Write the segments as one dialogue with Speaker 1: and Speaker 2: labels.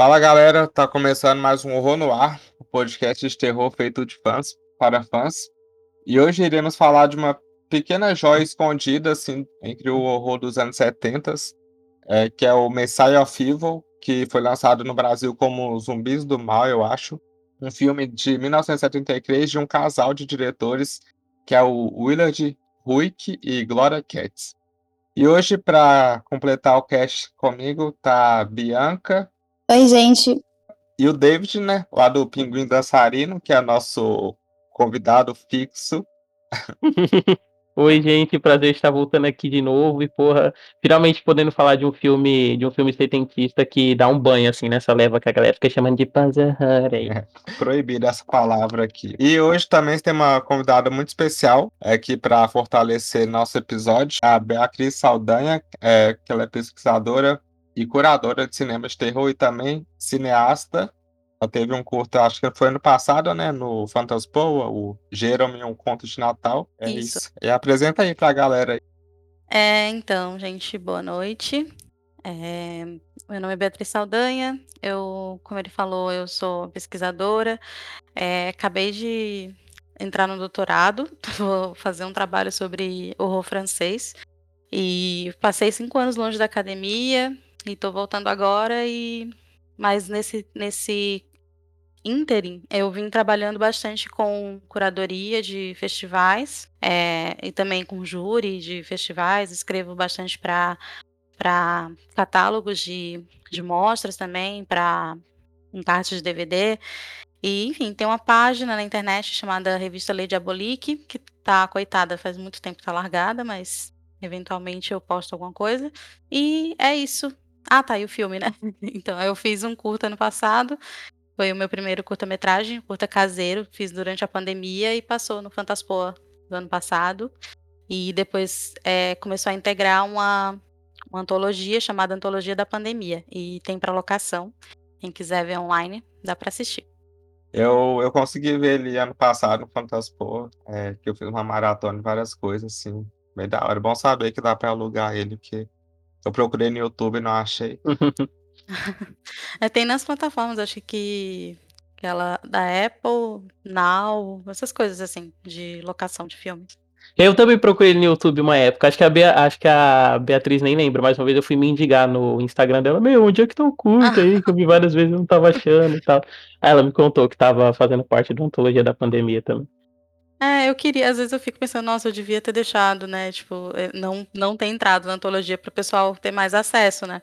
Speaker 1: Fala galera, tá começando mais um Horror no Ar, o um podcast de terror feito de fãs para fãs. E hoje iremos falar de uma pequena joia escondida assim entre o horror dos anos 70, é, que é o Messiah of Evil, que foi lançado no Brasil como Zumbis do Mal, eu acho. Um filme de 1973 de um casal de diretores, que é o Willard Ruick e Gloria Katz. E hoje, para completar o cast comigo, tá Bianca.
Speaker 2: Oi, gente.
Speaker 1: E o David, né? Lá do Pinguim Dançarino, que é nosso convidado fixo.
Speaker 3: Oi, gente, prazer estar voltando aqui de novo e, porra, finalmente podendo falar de um filme, de um filme setentista que dá um banho, assim, nessa leva que a galera fica chamando de Panzerhurry.
Speaker 1: É, proibido essa palavra aqui. E hoje também tem uma convidada muito especial aqui para fortalecer nosso episódio, a Beatriz Saldanha, é, que ela é pesquisadora e curadora de cinema de terror e também cineasta. Ela teve um curto, acho que foi ano passado, né? No Fantaspoa, o Jerome, um conto de Natal. É isso. isso. E apresenta aí pra galera.
Speaker 2: É, então, gente, boa noite. É, meu nome é Beatriz Saldanha. Eu, como ele falou, eu sou pesquisadora. É, acabei de entrar no doutorado. Vou fazer um trabalho sobre horror francês. E passei cinco anos longe da academia e tô voltando agora e mas nesse nesse ínterim, eu vim trabalhando bastante com curadoria de festivais é, e também com júri de festivais. Escrevo bastante para para catálogos de, de mostras também, para encartes de DVD. E, enfim, tem uma página na internet chamada Revista Lei Diabolique, que tá, coitada, faz muito tempo que tá largada, mas eventualmente eu posto alguma coisa. E é isso. Ah, tá, e o filme, né? Então, eu fiz um curta ano passado foi o meu primeiro curta-metragem, curta caseiro, fiz durante a pandemia e passou no Fantaspoa do ano passado. E depois é, começou a integrar uma, uma antologia chamada Antologia da Pandemia. E tem para locação. Quem quiser ver online, dá para assistir.
Speaker 1: Eu, eu consegui ver ele ano passado no Fantaspoa, é, que eu fiz uma maratona de várias coisas, assim, bem da hora. Bom saber que dá para alugar ele, porque eu procurei no YouTube e não achei.
Speaker 2: É, tem nas plataformas, acho que aquela da Apple, Now, essas coisas assim, de locação de filmes.
Speaker 3: Eu também procurei no YouTube uma época. Acho que a, Bea, acho que a Beatriz nem lembra, mas uma vez eu fui me indigar no Instagram dela, meu, onde é que tá o curto aí? Que eu vi várias vezes e não tava achando e tal. Aí ela me contou que tava fazendo parte da antologia da pandemia também.
Speaker 2: É, eu queria, às vezes eu fico pensando, nossa, eu devia ter deixado, né? Tipo, eh, não, não ter entrado na antologia para o pessoal ter mais acesso, né?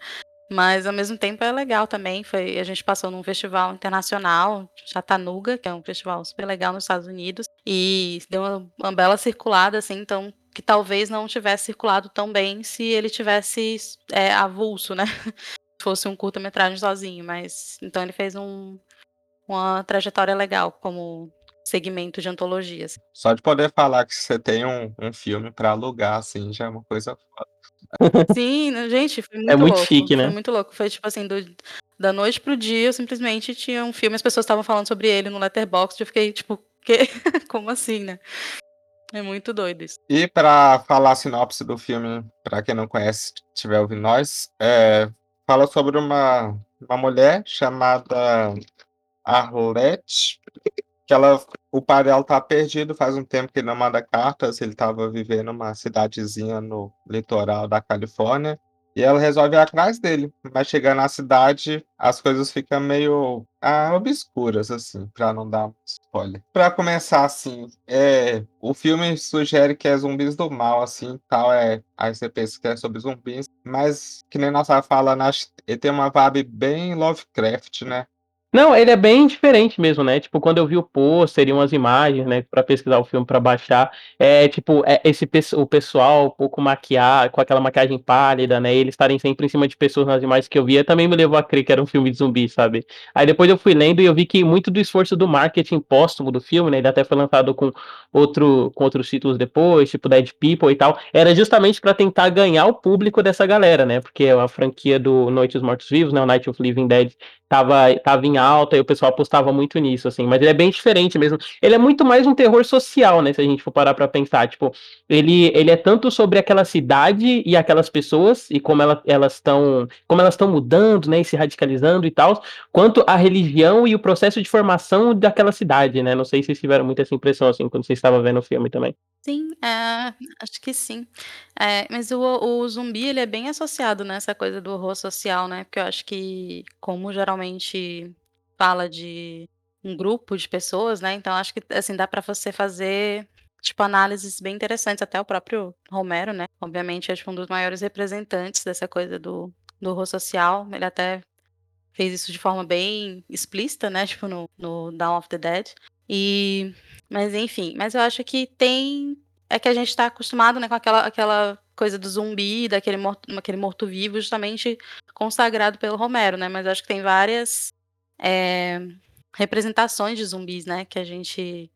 Speaker 2: Mas ao mesmo tempo é legal também. Foi, a gente passou num festival internacional, Chattanooga, que é um festival super legal nos Estados Unidos, e deu uma, uma bela circulada, assim, então que talvez não tivesse circulado tão bem se ele tivesse é, avulso, né? Se fosse um curta-metragem sozinho, mas então ele fez um, uma trajetória legal como segmento de antologias.
Speaker 1: Só de poder falar que você tem um, um filme para alugar, assim, já é uma coisa foda.
Speaker 2: Sim, gente, foi
Speaker 3: É
Speaker 2: muito
Speaker 3: muito
Speaker 2: louco.
Speaker 3: chique,
Speaker 2: Foi
Speaker 3: né?
Speaker 2: muito louco. Foi tipo assim, do, da noite pro dia, eu simplesmente tinha um filme, as pessoas estavam falando sobre ele no Letterboxd, eu fiquei tipo, que? Como assim, né? É muito doido isso.
Speaker 1: E para falar a sinopse do filme, para quem não conhece, tiver ouvindo nós, é, fala sobre uma, uma mulher chamada Arlette, que ela, o pai dela tá perdido faz um tempo que ele não manda cartas, ele estava vivendo numa cidadezinha no litoral da Califórnia, e ela resolve ir atrás dele, mas chegando na cidade, as coisas ficam meio ah, obscuras, assim, para não dar spoiler. Para começar, assim, é, o filme sugere que é zumbis do mal, assim, tal, é, aí você pensa que é sobre zumbis, mas, que nem falando, acho, ele tem uma vibe bem Lovecraft, né?
Speaker 3: Não, ele é bem diferente mesmo, né? Tipo, quando eu vi o pôster e umas imagens, né, Pra pesquisar o filme pra baixar, é tipo, é esse o pessoal um pouco maquiado, com aquela maquiagem pálida, né? Eles estarem sempre em cima de pessoas nas imagens que eu via, também me levou a crer que era um filme de zumbi, sabe? Aí depois eu fui lendo e eu vi que muito do esforço do marketing póstumo do filme, né? Ele até foi lançado com outro com outros títulos depois, tipo Dead People e tal, era justamente pra tentar ganhar o público dessa galera, né? Porque a franquia do Noite dos Mortos Vivos, né, o Night of Living Dead tava, tava em alta e o pessoal apostava muito nisso, assim. Mas ele é bem diferente mesmo. Ele é muito mais um terror social, né? Se a gente for parar pra pensar. Tipo, ele, ele é tanto sobre aquela cidade e aquelas pessoas e como ela, elas estão como elas estão mudando, né? E se radicalizando e tal, quanto a religião e o processo de formação daquela cidade, né? Não sei se vocês tiveram muita essa impressão, assim, quando vocês estavam vendo o filme também.
Speaker 2: Sim, é, acho que sim. É, mas o, o zumbi, ele é bem associado nessa coisa do horror social, né? Porque eu acho que, como geralmente fala de um grupo de pessoas, né? Então acho que, assim, dá para você fazer, tipo, análises bem interessantes. Até o próprio Romero, né? Obviamente é tipo, um dos maiores representantes dessa coisa do, do horror social. Ele até fez isso de forma bem explícita, né? Tipo, no, no Dawn of the Dead. E mas enfim, mas eu acho que tem é que a gente tá acostumado, né, com aquela aquela coisa do zumbi, daquele morto aquele morto-vivo justamente consagrado pelo Romero, né, mas acho que tem várias, eh, representações de zumbis, né, que a gente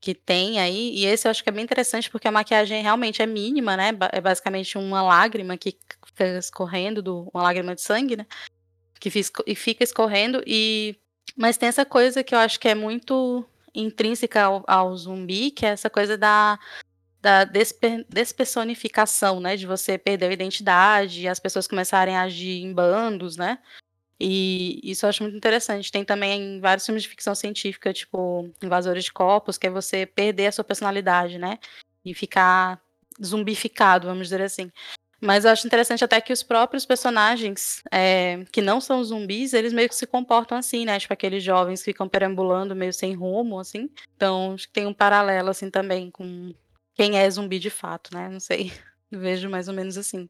Speaker 2: que tem aí, e esse eu acho que é bem interessante, porque a maquiagem realmente é mínima, né, é basicamente uma lágrima que fica escorrendo do uma lágrima de sangue, né, que fica escorrendo. E mas tem essa coisa que eu acho que é muito intrínseca ao, ao zumbi, que é essa coisa da, da despe, despersonificação, né? De você perder a identidade as pessoas começarem a agir em bandos, né? E isso eu acho muito interessante. Tem também vários filmes de ficção científica, tipo Invasores de Corpos, que é você perder a sua personalidade, né? E ficar zumbificado, vamos dizer assim. Mas eu acho interessante até que os próprios personagens é, que não são zumbis, eles meio que se comportam assim, né? Tipo aqueles jovens que ficam perambulando meio sem rumo, assim. Então, acho que tem um paralelo, assim, também com quem é zumbi de fato, né? Não sei. Vejo mais ou menos assim.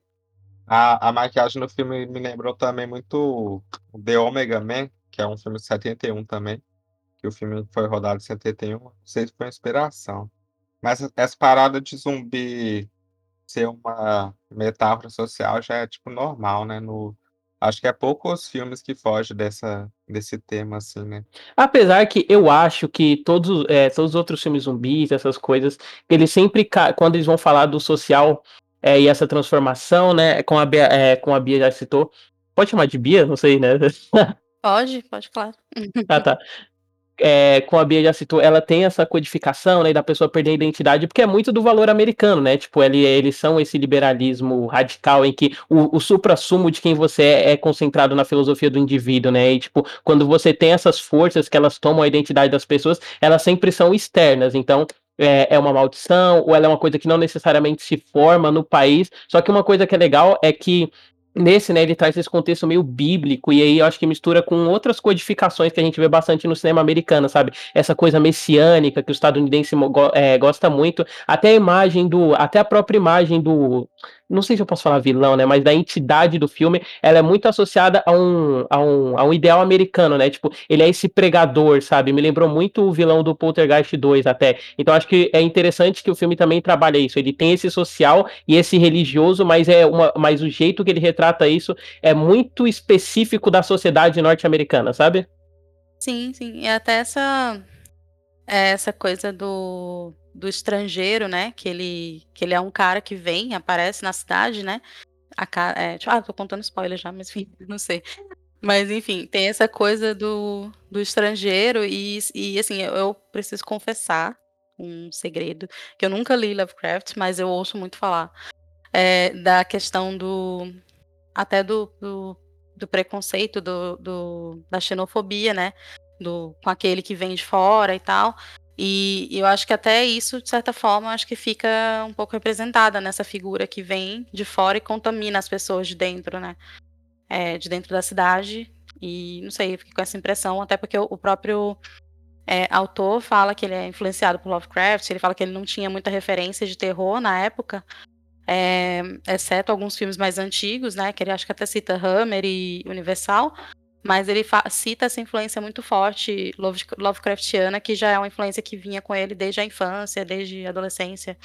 Speaker 1: A, a maquiagem no filme me lembrou também muito The Omega Man, que é um filme de 71 também. Que o filme foi rodado em 71. Não sei se foi inspiração. Mas essa parada de zumbi ser uma metáfora social já é, tipo, normal, né, no acho que é poucos filmes que fogem dessa desse tema, assim, né.
Speaker 3: Apesar que eu acho que todos, é todos os outros filmes zumbis, essas coisas, eles sempre quando eles vão falar do social, é e essa transformação, né, com a Bia é com a Bia já citou pode chamar de Bia? Não sei, né.
Speaker 2: Pode, pode, claro.
Speaker 3: Ah, tá é, como a Bia já citou, ela tem essa codificação, né, da pessoa perder a identidade, porque é muito do valor americano, né, tipo, ele, eles são esse liberalismo radical em que o, o supra-sumo de quem você é é concentrado na filosofia do indivíduo, né, e, tipo, quando você tem essas forças que elas tomam a identidade das pessoas, elas sempre são externas, então, é, é uma maldição, ou ela é uma coisa que não necessariamente se forma no país, só que uma coisa que é legal é que Nesse, né, ele traz esse contexto meio bíblico, e aí eu acho que mistura com outras codificações que a gente vê bastante no cinema americano, sabe? Essa coisa messiânica que o estadunidense é, gosta muito, até a imagem do. Até a própria imagem do não sei se eu posso falar vilão, né, mas da entidade do filme, ela é muito associada a um, a um, a um ideal americano, né, tipo, ele é esse pregador, sabe, me lembrou muito o vilão do Poltergeist 2 até, então acho que é interessante que o filme também trabalha isso, ele tem esse social e esse religioso, mas é uma, mas o jeito que ele retrata isso é muito específico da sociedade norte-americana, sabe?
Speaker 2: Sim, sim, e até essa essa coisa do do estrangeiro, né? Que ele, que ele é um cara que vem, aparece na cidade, né? A, é, tipo, ah, tô contando spoiler já, mas enfim, não sei. Mas enfim, tem essa coisa do, do estrangeiro, e, e assim, eu, eu preciso confessar um segredo, que eu nunca li Lovecraft, mas eu ouço muito falar. É, da questão do. até do, do, do preconceito, do, do, da xenofobia, né? Do, com aquele que vem de fora e tal. E eu acho que até isso, de certa forma, acho que fica um pouco representada nessa figura que vem de fora e contamina as pessoas de dentro, né? É, de dentro da cidade. E não sei, eu fiquei com essa impressão, até porque o próprio é, autor fala que ele é influenciado por Lovecraft, ele fala que ele não tinha muita referência de terror na época, é, exceto alguns filmes mais antigos, né? Que ele acho que até cita Hammer e Universal. Mas ele cita essa influência muito forte Love Lovecraftiana, que já é uma influência que vinha com ele desde a infância, desde a adolescência.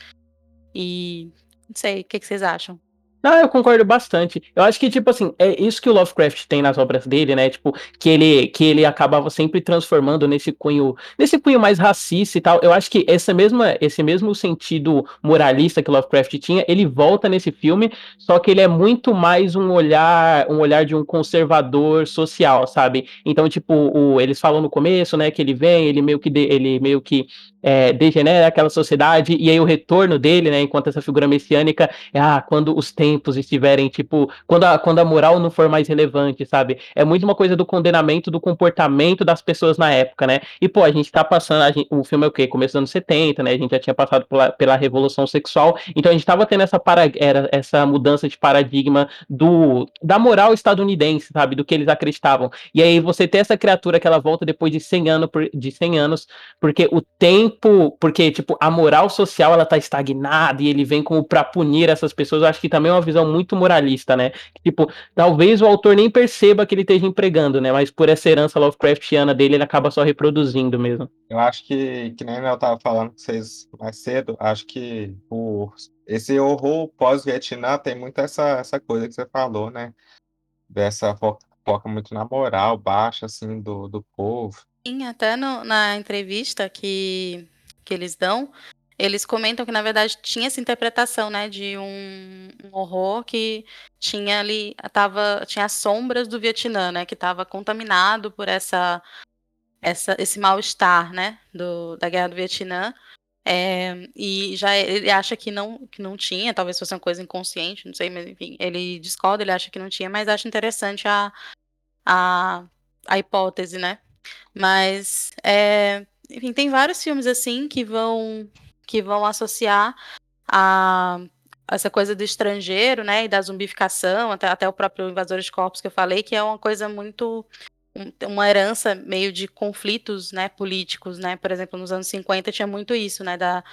Speaker 2: E não sei, o que, que vocês acham?
Speaker 3: Não, eu concordo bastante. Eu acho que, tipo assim, é isso que o Lovecraft tem nas obras dele, né? Tipo, que ele, que ele acabava sempre transformando nesse cunho, nesse cunho mais racista e tal. Eu acho que essa mesma, esse mesmo sentido moralista que Lovecraft tinha, ele volta nesse filme, só que ele é muito mais um olhar, um olhar de um conservador social, sabe? Então, tipo, o, eles falam no começo, né, que ele vem, ele meio que, de, ele meio que é, degenera aquela sociedade, e aí o retorno dele, né, enquanto essa figura messiânica, é ah, quando os tempos estiverem, tipo, quando a, quando a moral não for mais relevante, sabe? É muito uma coisa do condenamento do comportamento das pessoas na época, né? E, pô, a gente tá passando, gente, o filme é o quê? Começo dos anos 70, né? A gente já tinha passado pela, pela Revolução Sexual, então a gente tava tendo essa, para, era, essa mudança de paradigma do, da moral estadunidense, sabe? Do que eles acreditavam. E aí você ter essa criatura que ela volta depois de 100 anos, de 100 anos porque o tempo tempo, porque tipo, a moral social ela tá estagnada e ele vem como para punir essas pessoas, eu acho que também é uma visão muito moralista, né? Tipo, talvez o autor nem perceba que ele esteja empregando, né? Mas por essa herança Lovecraftiana dele, ele acaba só reproduzindo mesmo.
Speaker 1: Eu acho que, que nem eu tava falando com vocês mais cedo, acho que o, esse horror pós-Vietnã tem muito essa, essa coisa que você falou, né? Dessa foca, foca muito na moral baixa, assim, do, do povo.
Speaker 2: Sim, até no, na entrevista que, que eles dão, eles comentam que, na verdade, tinha essa interpretação, né, de um, um horror que tinha ali, tava, tinha as sombras do Vietnã, né, que estava contaminado por essa, essa esse mal-estar, né, do, da guerra do Vietnã. É, e já ele acha que não, que não tinha, talvez fosse uma coisa inconsciente, não sei, mas enfim, ele discorda, ele acha que não tinha, mas acha interessante a, a, a hipótese, né? Mas, é, enfim, tem vários filmes assim que vão que vão associar a essa coisa do estrangeiro, né, e da zumbificação, até, até o próprio Invasores de Corpos que eu falei, que é uma coisa muito uma herança meio de conflitos, né, políticos, né? Por exemplo, nos anos 50 tinha muito isso, né, da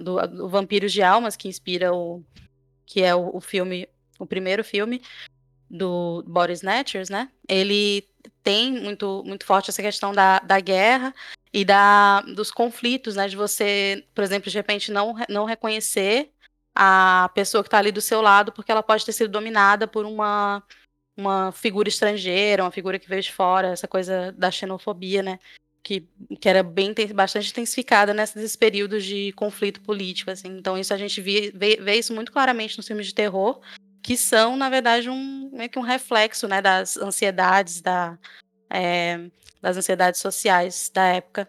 Speaker 2: do, do Vampiros de Almas, que inspira o que é o, o filme, o primeiro filme do Boris Snatchers, né? Ele tem muito, muito forte essa questão da, da guerra e da, dos conflitos, né? De você, por exemplo, de repente não, não reconhecer a pessoa que está ali do seu lado porque ela pode ter sido dominada por uma, uma figura estrangeira, uma figura que veio de fora, essa coisa da xenofobia, né? Que, que era bem bastante intensificada nesses períodos de conflito político, assim. Então isso a gente vê, vê, vê isso muito claramente nos filmes de terror que são, na verdade, um, meio que um reflexo né, das ansiedades, da, é, das ansiedades sociais da época.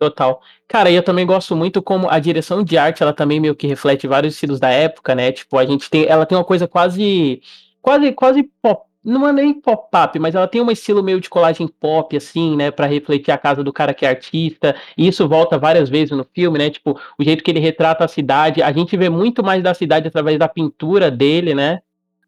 Speaker 3: Total. Cara, e eu também gosto muito como a direção de arte, ela também meio que reflete vários estilos da época, né? Tipo, a gente tem, ela tem uma coisa quase quase quase pop, não é nem pop-up, mas ela tem um estilo meio de colagem pop, assim, né, para refletir a casa do cara que é artista, e isso volta várias vezes no filme, né, tipo, o jeito que ele retrata a cidade, a gente vê muito mais da cidade através da pintura dele, né,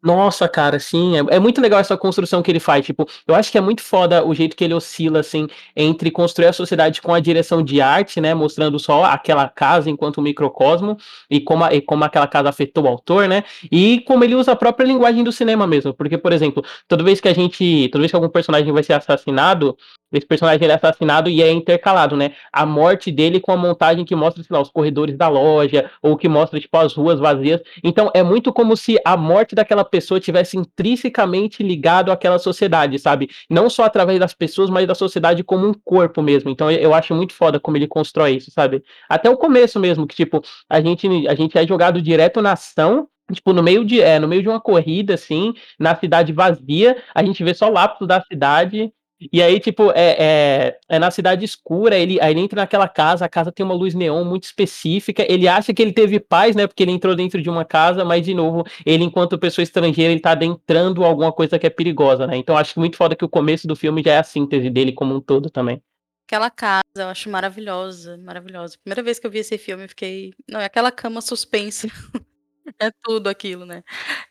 Speaker 3: nossa, cara, sim, é, é, muito legal essa construção que ele faz. Tipo, eu acho que é muito foda o jeito que ele oscila, assim, entre construir a sociedade com a direção de arte, né? Mostrando só aquela casa enquanto microcosmo e como, a, e como aquela casa afetou o autor, né? E como ele usa a própria linguagem do cinema mesmo. Porque, por exemplo, toda vez que a gente. Toda vez que algum personagem vai ser assassinado, esse personagem ele é assassinado e é intercalado, né? A morte dele com a montagem que mostra, sei lá, os corredores da loja, ou que mostra, tipo, as ruas vazias. Então, é muito como se a morte daquela pessoa tivesse intrinsecamente ligado àquela sociedade, sabe? Não só através das pessoas, mas da sociedade como um corpo mesmo. Então, eu acho muito foda como ele constrói isso, sabe? Até o começo mesmo, que, tipo, a gente, a gente é jogado direto na ação, tipo, no meio de, é, no meio de uma corrida, assim, na cidade vazia, a gente vê só lapsos da cidade, e aí, tipo, é, é, é, na cidade escura, ele, aí ele entra naquela casa, a casa tem uma luz neon muito específica, ele acha que ele teve paz, né, porque ele entrou dentro de uma casa, mas, de novo, ele, enquanto pessoa estrangeira, ele tá adentrando alguma coisa que é perigosa, né, então acho muito foda que o começo do filme já é a síntese dele como um todo também.
Speaker 2: Aquela casa, eu acho maravilhosa, maravilhosa. Primeira vez que eu vi esse filme, eu fiquei... Não, é aquela cama suspense. É tudo aquilo, né.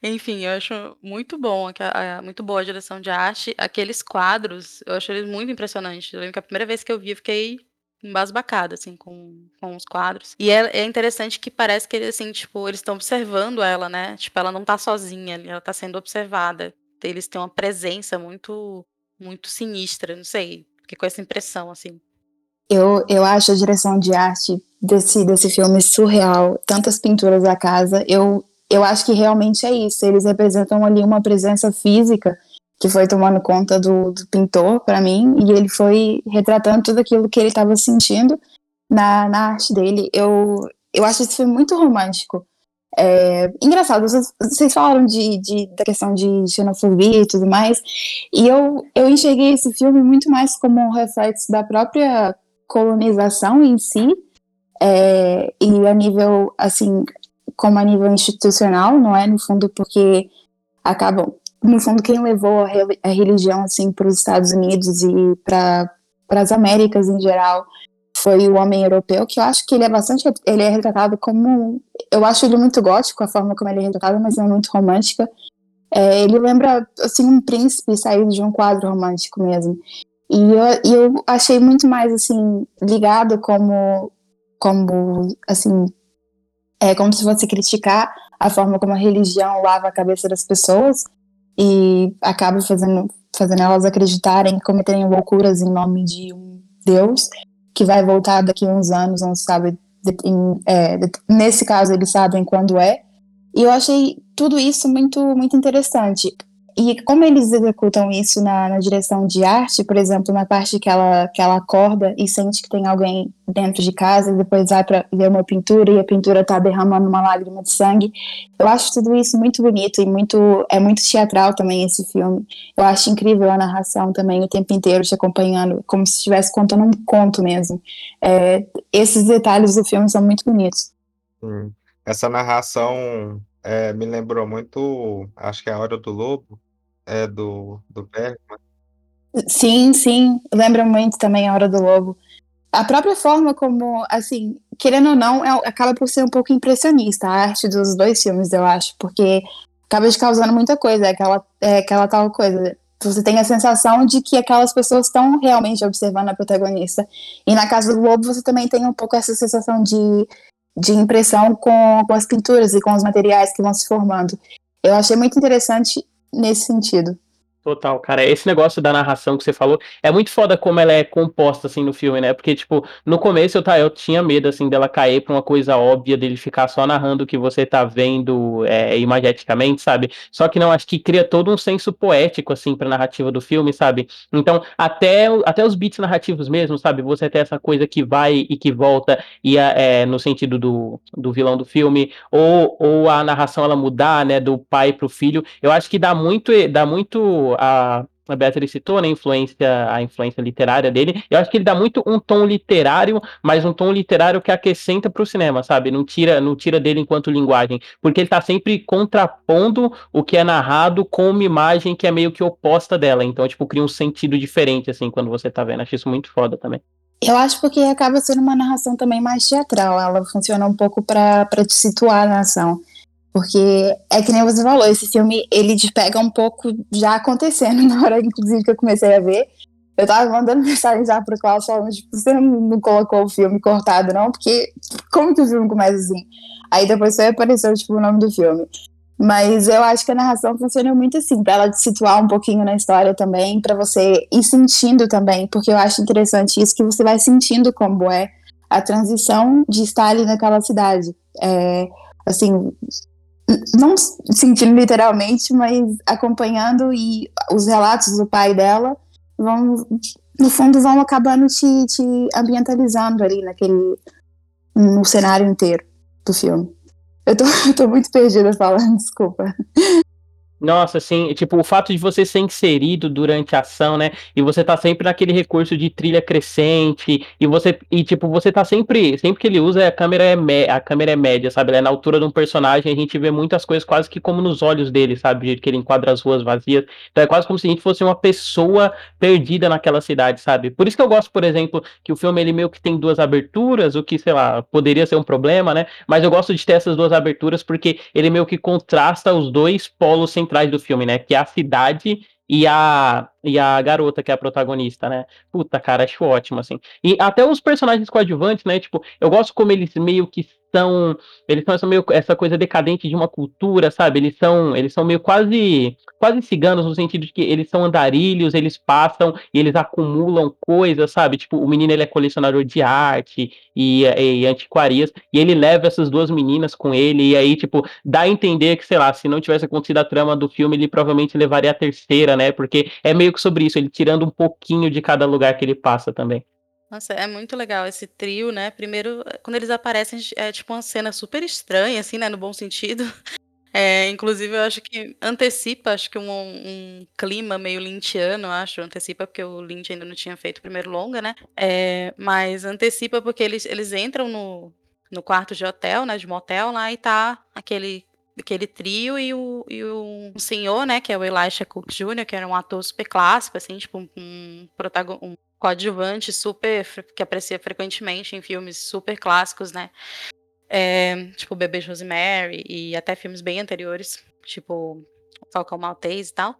Speaker 2: Enfim, eu acho muito bom a muito boa a direção de arte. Aqueles quadros, eu acho eles muito impressionantes. Eu lembro que a primeira vez que eu vi, eu fiquei embasbacada, assim, com com os quadros. E é é interessante que parece que eles, assim, tipo, eles estão observando ela, né, tipo, ela não tá sozinha ela tá sendo observada. Eles têm uma presença muito muito sinistra, não sei, fiquei com essa impressão, assim.
Speaker 4: Eu eu acho a direção de arte desse, desse filme surreal. Tantas pinturas da casa. Eu eu acho que realmente é isso. Eles representam ali uma presença física que foi tomando conta do, do pintor para mim e ele foi retratando tudo aquilo que ele estava sentindo na, na arte dele. Eu, eu acho esse filme muito romântico. É, engraçado, vocês, vocês falaram de, de, da questão de xenofobia e tudo mais, e eu, eu enxerguei esse filme muito mais como um reflexo da própria colonização em si, é, e a nível, assim, como a nível institucional, não é? No fundo, porque acabam, no fundo, quem levou a, religião, assim, para os Estados Unidos e para as Américas em geral foi o homem europeu, que eu acho que ele é bastante, ele é retratado como, eu acho ele muito gótico, a forma como ele é retratado, mas não muito romântica. É, ele lembra, assim, um príncipe saído de um quadro romântico mesmo. E eu, eu achei muito mais, assim, ligado como, como, assim, é como se fosse criticar a forma como a religião lava a cabeça das pessoas e acaba fazendo, fazendo elas acreditarem, cometerem loucuras em nome de um Deus que vai voltar daqui a uns anos, não sabe. Em, é, nesse caso, eles sabem quando é. E eu achei tudo isso muito, muito interessante. E como eles executam isso na, na, direção de arte, por exemplo, na parte que ela, que ela acorda e sente que tem alguém dentro de casa, e depois vai para ver uma pintura e a pintura está derramando uma lágrima de sangue. Eu acho tudo isso muito bonito e muito é muito teatral também esse filme. Eu acho incrível a narração também o tempo inteiro te acompanhando, como se estivesse contando um conto mesmo. É, esses detalhes do filme são muito bonitos.
Speaker 1: Essa narração é, me lembrou muito, acho que é a Hora do Lobo, é do, do Bergman.
Speaker 4: Sim, sim, lembra muito também a Hora do Lobo. A própria forma como, assim, querendo ou não, é, acaba por ser um pouco impressionista a arte dos dois filmes, eu acho, porque acaba de causando muita coisa, é aquela, é aquela tal coisa. Você tem a sensação de que aquelas pessoas estão realmente observando a protagonista. E na Casa do Lobo você também tem um pouco essa sensação de, de impressão com, com as pinturas e com os materiais que vão se formando. Eu achei muito interessante nesse sentido.
Speaker 3: Total, cara. Esse negócio da narração que você falou é muito foda como ela é composta, assim, no filme, né? Porque, tipo, no começo eu, tá, eu tinha medo, assim, dela cair pra uma coisa óbvia, dele ficar só narrando o que você tá vendo é, imageticamente, sabe? Só que não, acho que cria todo um senso poético, assim, pra narrativa do filme, sabe? Então, até, até os beats narrativos mesmo, sabe? Você tem essa coisa que vai e que volta, e é, no sentido do, do vilão do filme, ou, ou a narração ela mudar, né, do pai pro filho. Eu acho que dá muito, dá muito a, a Beatriz citou, né, influência, a influência literária dele. Eu acho que ele dá muito um tom literário, mas um tom literário que acrescenta para o cinema, sabe? Não tira, não tira dele enquanto linguagem, porque ele está sempre contrapondo o que é narrado com uma imagem que é meio que oposta dela. Então, tipo, cria um sentido diferente assim quando você tá vendo. Acho isso muito foda também.
Speaker 4: Eu acho porque acaba sendo uma narração também mais teatral. Ela funciona um pouco para te situar na ação. Porque é que nem você falou, esse filme ele te pega um pouco já acontecendo na hora, inclusive, que eu comecei a ver. Eu tava mandando mensagem já pro Klaus falando, tipo, você não colocou o filme cortado, não? Porque como que o filme começa assim? Aí depois só apareceu, tipo, o nome do filme. Mas eu acho que a narração funciona muito assim, para ela te situar um pouquinho na história também, para você ir sentindo também, porque eu acho interessante isso que você vai sentindo como é a transição de estar ali naquela cidade. É, assim, não sentindo literalmente, mas acompanhando e os relatos do pai dela vão, no fundo, vão acabando te, te ambientalizando ali naquele, no cenário inteiro do filme. Eu tô, eu tô muito perdida falando, desculpa.
Speaker 3: Nossa, assim, tipo, o fato de você ser inserido durante a ação, né? E você tá sempre naquele recurso de trilha crescente, e você, e tipo, você tá sempre, sempre que ele usa, a câmera é, a câmera é média, sabe? Ela é na altura de um personagem, a gente vê muitas coisas quase que como nos olhos dele, sabe? Que ele enquadra as ruas vazias. Então é quase como se a gente fosse uma pessoa perdida naquela cidade, sabe? Por isso que eu gosto, por exemplo, que o filme ele meio que tem duas aberturas, o que, sei lá, poderia ser um problema, né? Mas eu gosto de ter essas duas aberturas porque ele meio que contrasta os dois polos sem centrais do filme, né? Que é a cidade e a, e a garota, que é a protagonista, né? Puta, cara, acho ótimo, assim. E até os personagens coadjuvantes, né? Tipo, eu gosto como eles meio que são eles são essa, meio, essa coisa decadente de uma cultura, sabe? Eles são eles são meio quase quase ciganos no sentido de que eles são andarilhos, eles passam e eles acumulam coisas, sabe? Tipo, o menino ele é colecionador de arte e, e antiquarias e ele leva essas duas meninas com ele e aí tipo dá a entender que sei lá, se não tivesse acontecido a trama do filme, ele provavelmente levaria a terceira, né? Porque é meio que sobre isso, ele tirando um pouquinho de cada lugar que ele passa também.
Speaker 2: Nossa, é muito legal esse trio, né? Primeiro, quando eles aparecem, é tipo uma cena super estranha, assim, né? No bom sentido. É, inclusive, eu acho que antecipa, acho que um, um clima meio lintiano, acho. Antecipa porque o Lynch ainda não tinha feito o primeiro longa, né? É, mas antecipa porque eles, eles entram no, no quarto de hotel, né? De motel lá e tá aquele aquele trio e o, e o senhor, né, que é o Elisha Cook Jr., que era um ator super clássico, assim, tipo um, um, um coadjuvante super, que aparecia frequentemente em filmes super clássicos, né, é, tipo Bebê Rosemary e até filmes bem anteriores, tipo Falcão Maltese e tal.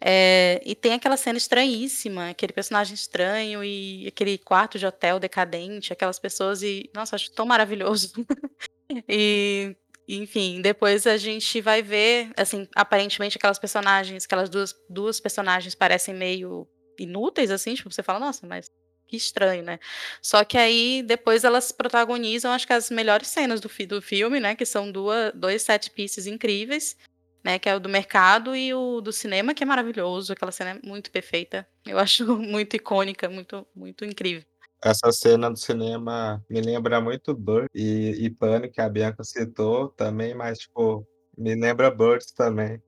Speaker 2: É, e tem aquela cena estranhíssima, aquele personagem estranho e aquele quarto de hotel decadente, aquelas pessoas e, nossa, acho tão maravilhoso. e enfim, depois a gente vai ver, assim, aparentemente aquelas personagens, aquelas duas, duas personagens parecem meio inúteis, assim, tipo, você fala, nossa, mas que estranho, né? Só que aí depois elas protagonizam, acho que as melhores cenas do, do filme, né? Que são duas, dois set pieces incríveis, né? Que é o do mercado e o do cinema, que é maravilhoso. Aquela cena é muito perfeita. Eu acho muito icônica, muito, muito incrível.
Speaker 1: Essa cena do cinema me lembra muito Bird e, e Pânico, que a Bianca citou também, mas, tipo, me lembra Birds também.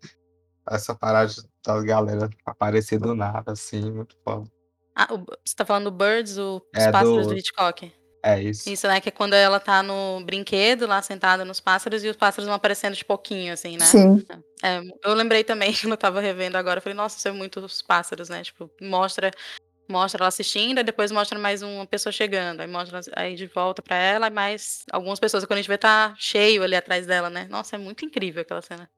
Speaker 1: Essa parada da galera aparecer do nada, assim, muito foda.
Speaker 2: Ah, o, você tá falando do Birds, o, os é pássaros do... do Hitchcock?
Speaker 1: É isso.
Speaker 2: Isso, né? Que é quando ela tá no brinquedo, lá sentada nos pássaros, e os pássaros vão aparecendo de pouquinho, assim, né?
Speaker 4: Sim.
Speaker 2: É, eu lembrei também, quando eu tava revendo agora, eu falei, nossa, são muitos pássaros, né? Tipo, mostra mostra ela assistindo, e depois mostra mais uma pessoa chegando, aí mostra aí de volta para ela, mais algumas pessoas, quando a gente vê tá cheio ali atrás dela, né? Nossa, é muito incrível aquela cena.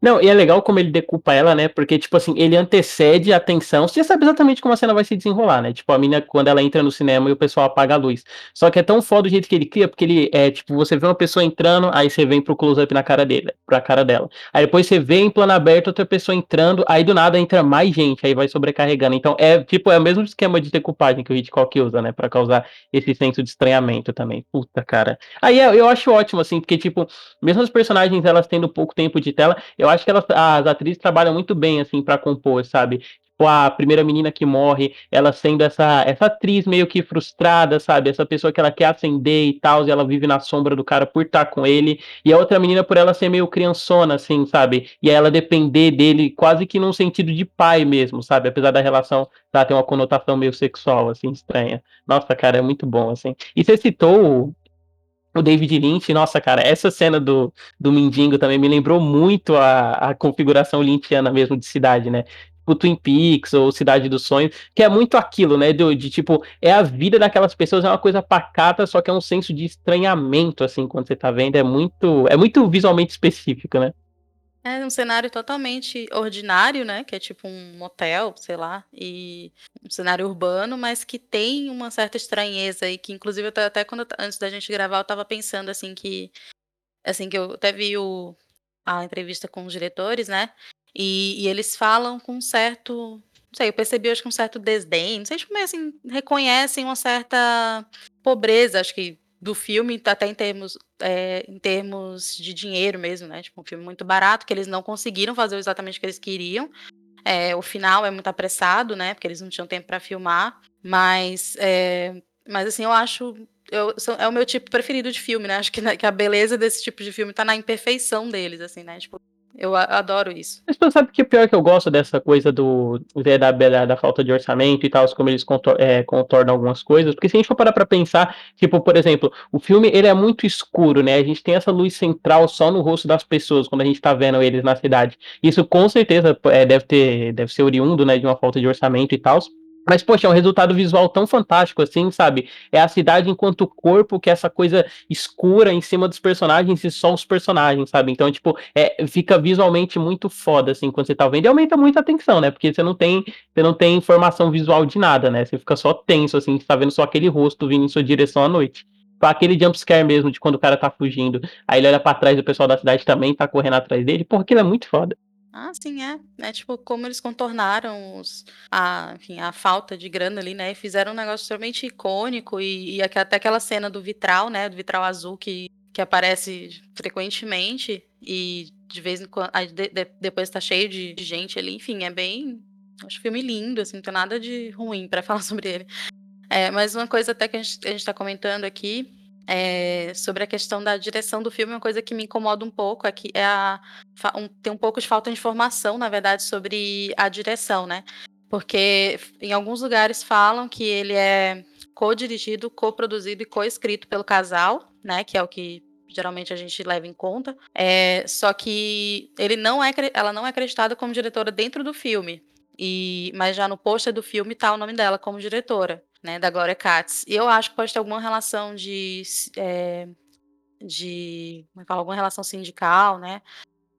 Speaker 3: Não, e é legal como ele decupa ela, né? Porque, tipo assim, ele antecede a tensão. Você sabe exatamente como a cena vai se desenrolar, né? Tipo, a mina, quando ela entra no cinema e o pessoal apaga a luz. Só que é tão foda o jeito que ele cria, porque ele é, tipo, você vê uma pessoa entrando, aí você vem pro close-up na cara dele, pra cara dela. Aí depois você vê em plano aberto outra pessoa entrando, aí do nada entra mais gente, aí vai sobrecarregando. Então, é, tipo, é o mesmo esquema de decupagem que o Hitchcock usa, né? Pra causar esse senso de estranhamento também. Puta, cara. Aí eu acho ótimo, assim, porque, tipo, mesmo os personagens, elas tendo pouco tempo de tela, eu acho que elas, as atrizes trabalham muito bem, assim, para compor, sabe? Tipo, a primeira menina que morre, ela sendo essa, essa atriz meio que frustrada, sabe? Essa pessoa que ela quer acender e tal, e ela vive na sombra do cara por estar com ele. E a outra menina por ela ser meio criançona, assim, sabe? E ela depender dele quase que num sentido de pai mesmo, sabe? Apesar da relação tá, ter uma conotação meio sexual, assim, estranha. Nossa, cara, é muito bom, assim. E você citou o David Lynch, nossa, cara, essa cena do, do Mindingo também me lembrou muito a, a configuração lynchiana mesmo de cidade, né? O Twin Peaks ou Cidade dos Sonhos, que é muito aquilo, né? De, de, tipo, é a vida daquelas pessoas, é uma coisa pacata, só que é um senso de estranhamento, assim, quando você tá vendo. É muito, é muito visualmente específico, né?
Speaker 2: É um cenário totalmente ordinário, né? Que é tipo um motel, sei lá, e um cenário urbano, mas que tem uma certa estranheza e que, inclusive, até quando antes da gente gravar, eu tava pensando assim que, assim que eu até vi o, a entrevista com os diretores, né? E, e eles falam com um certo, não sei, eu percebi acho que um certo desdém, não sei, tipo, assim, reconhecem uma certa pobreza, acho que do filme, até em termos, é, em termos de dinheiro mesmo, né? Tipo, um filme muito barato, que eles não conseguiram fazer exatamente o que eles queriam. É, o final é muito apressado, né? Porque eles não tinham tempo para filmar. Mas, é, mas assim, eu acho. Eu, é o meu tipo preferido de filme, né? Acho que, que a beleza desse tipo de filme tá na imperfeição deles, assim, né? Tipo, eu adoro isso.
Speaker 3: Mas você sabe que o pior é que eu gosto dessa coisa do da, da, da falta de orçamento e tal, como eles contor, é, contornam algumas coisas, porque se a gente for parar pra pensar, tipo, por exemplo, o filme ele é muito escuro, né? A gente tem essa luz central só no rosto das pessoas quando a gente tá vendo eles na cidade. Isso com certeza é, deve ter, deve ser oriundo, né, de uma falta de orçamento e tal. Mas, poxa, é um resultado visual tão fantástico assim, sabe? É a cidade enquanto corpo, que é essa coisa escura em cima dos personagens e só os personagens, sabe? Então, tipo, é, fica visualmente muito foda, assim, quando você tá vendo. E aumenta muito a atenção, né? Porque você não tem, você não tem informação visual de nada, né? Você fica só tenso, assim, você tá vendo só aquele rosto vindo em sua direção à noite. aquele jumpscare mesmo, de quando o cara tá fugindo. Aí ele olha pra trás o pessoal da cidade também tá correndo atrás dele. Porra, aquilo é muito foda.
Speaker 2: Ah, sim, é. É tipo como eles contornaram os, a, enfim, a falta de grana ali, né? E fizeram um negócio extremamente icônico e, e até aquela cena do vitral, né? Do vitral azul que, que aparece frequentemente e de vez em quando. Aí de, de, depois tá cheio de, de, gente ali. Enfim, é bem. Acho filme lindo, assim, não tem nada de ruim para falar sobre ele. É, mas uma coisa até que a gente, a gente tá comentando aqui é, sobre a questão da direção do filme, uma coisa que me incomoda um pouco é que é a, um, tem um pouco de falta de informação, na verdade, sobre a direção, né? Porque em alguns lugares falam que ele é co-dirigido, co-produzido e co-escrito pelo casal, né? Que é o que geralmente a gente leva em conta. É, só que ele não é, ela não é acreditada como diretora dentro do filme. E, mas já no pôster do filme tá o nome dela como diretora né, da Glória Katz. E eu acho que pode ter alguma relação de, é, de como é que fala, alguma relação sindical, né?